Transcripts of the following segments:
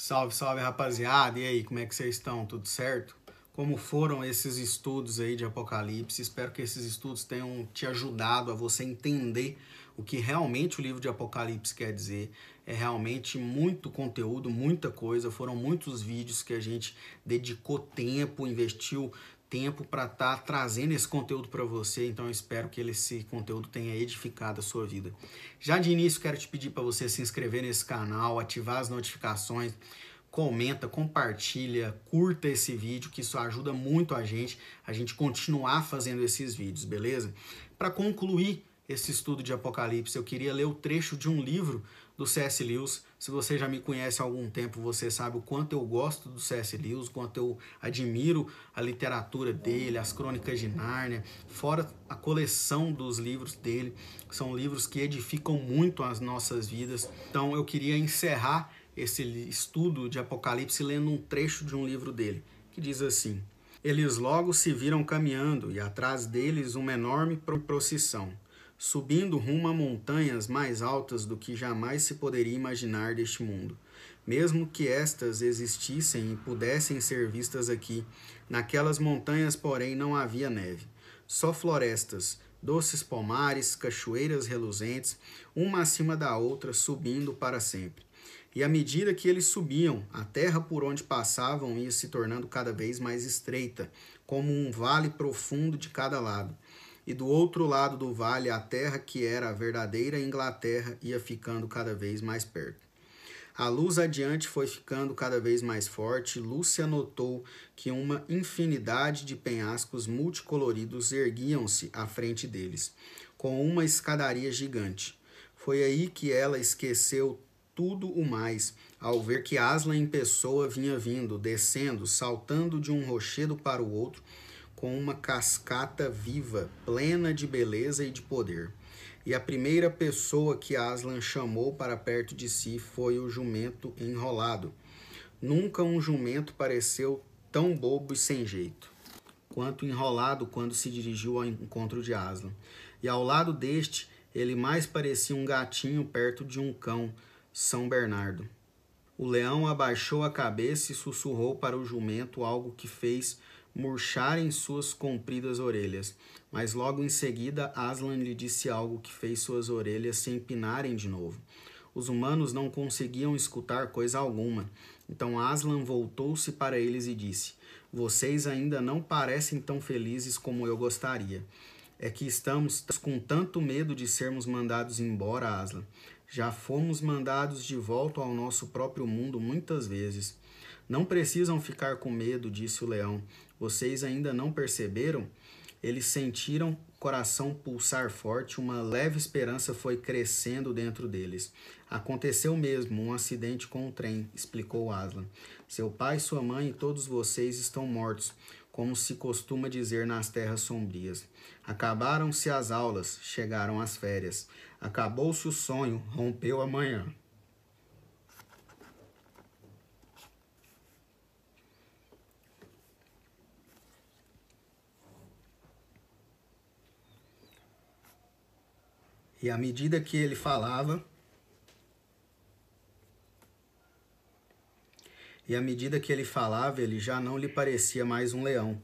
Salve, salve rapaziada! E aí, como é que vocês estão? Tudo certo? Como foram esses estudos aí de Apocalipse? Espero que esses estudos tenham te ajudado a você entender o que realmente o livro de Apocalipse quer dizer. É realmente muito conteúdo, muita coisa. Foram muitos vídeos que a gente dedicou tempo, investiu tempo para estar tá trazendo esse conteúdo para você, então eu espero que esse conteúdo tenha edificado a sua vida. Já de início, quero te pedir para você se inscrever nesse canal, ativar as notificações, comenta, compartilha, curta esse vídeo, que isso ajuda muito a gente, a gente continuar fazendo esses vídeos, beleza? Para concluir esse estudo de Apocalipse, eu queria ler o trecho de um livro do C.S. Lewis. Se você já me conhece há algum tempo, você sabe o quanto eu gosto do C.S. Lewis, o quanto eu admiro a literatura dele, as crônicas de Nárnia, fora a coleção dos livros dele. São livros que edificam muito as nossas vidas. Então eu queria encerrar esse estudo de Apocalipse lendo um trecho de um livro dele, que diz assim: Eles logo se viram caminhando, e atrás deles uma enorme procissão subindo rumo a montanhas mais altas do que jamais se poderia imaginar deste mundo. Mesmo que estas existissem e pudessem ser vistas aqui, naquelas montanhas, porém, não havia neve. Só florestas, doces pomares, cachoeiras reluzentes, uma acima da outra, subindo para sempre. E à medida que eles subiam, a terra por onde passavam ia se tornando cada vez mais estreita, como um vale profundo de cada lado e do outro lado do vale a terra que era a verdadeira Inglaterra ia ficando cada vez mais perto. A luz adiante foi ficando cada vez mais forte. Lúcia notou que uma infinidade de penhascos multicoloridos erguiam-se à frente deles, com uma escadaria gigante. Foi aí que ela esqueceu tudo o mais, ao ver que Aslan em pessoa vinha vindo, descendo, saltando de um rochedo para o outro, com uma cascata viva, plena de beleza e de poder. E a primeira pessoa que Aslan chamou para perto de si foi o jumento enrolado. Nunca um jumento pareceu tão bobo e sem jeito quanto enrolado quando se dirigiu ao encontro de Aslan. E ao lado deste, ele mais parecia um gatinho perto de um cão, São Bernardo. O leão abaixou a cabeça e sussurrou para o jumento algo que fez murcharem suas compridas orelhas. Mas logo em seguida, Aslan lhe disse algo que fez suas orelhas se empinarem de novo. Os humanos não conseguiam escutar coisa alguma. Então Aslan voltou-se para eles e disse: Vocês ainda não parecem tão felizes como eu gostaria. É que estamos com tanto medo de sermos mandados embora, Aslan. Já fomos mandados de volta ao nosso próprio mundo muitas vezes. Não precisam ficar com medo, disse o leão. Vocês ainda não perceberam? Eles sentiram o coração pulsar forte, uma leve esperança foi crescendo dentro deles. Aconteceu mesmo um acidente com o trem, explicou Aslan. Seu pai, sua mãe e todos vocês estão mortos, como se costuma dizer nas terras sombrias. Acabaram-se as aulas, chegaram as férias. Acabou-se o sonho, rompeu a manhã. E à medida que ele falava, e à medida que ele falava, ele já não lhe parecia mais um leão.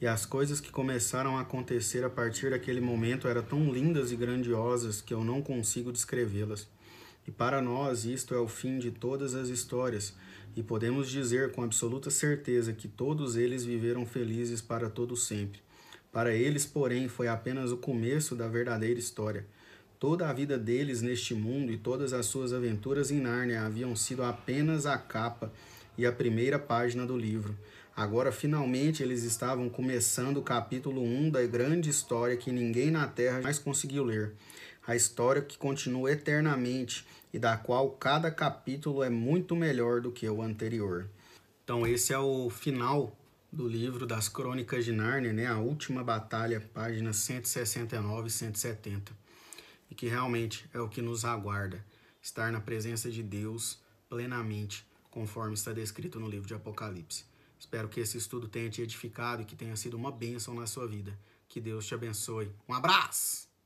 E as coisas que começaram a acontecer a partir daquele momento eram tão lindas e grandiosas que eu não consigo descrevê-las. E para nós, isto é o fim de todas as histórias, e podemos dizer com absoluta certeza que todos eles viveram felizes para todo sempre. Para eles, porém, foi apenas o começo da verdadeira história. Toda a vida deles neste mundo e todas as suas aventuras em Nárnia haviam sido apenas a capa e a primeira página do livro. Agora, finalmente, eles estavam começando o capítulo 1 da grande história que ninguém na Terra mais conseguiu ler. A história que continua eternamente e da qual cada capítulo é muito melhor do que o anterior. Então, esse é o final do livro das Crônicas de Nárnia, né? A última batalha, páginas 169 e 170 e que realmente é o que nos aguarda, estar na presença de Deus plenamente, conforme está descrito no livro de Apocalipse. Espero que esse estudo tenha te edificado e que tenha sido uma bênção na sua vida. Que Deus te abençoe. Um abraço!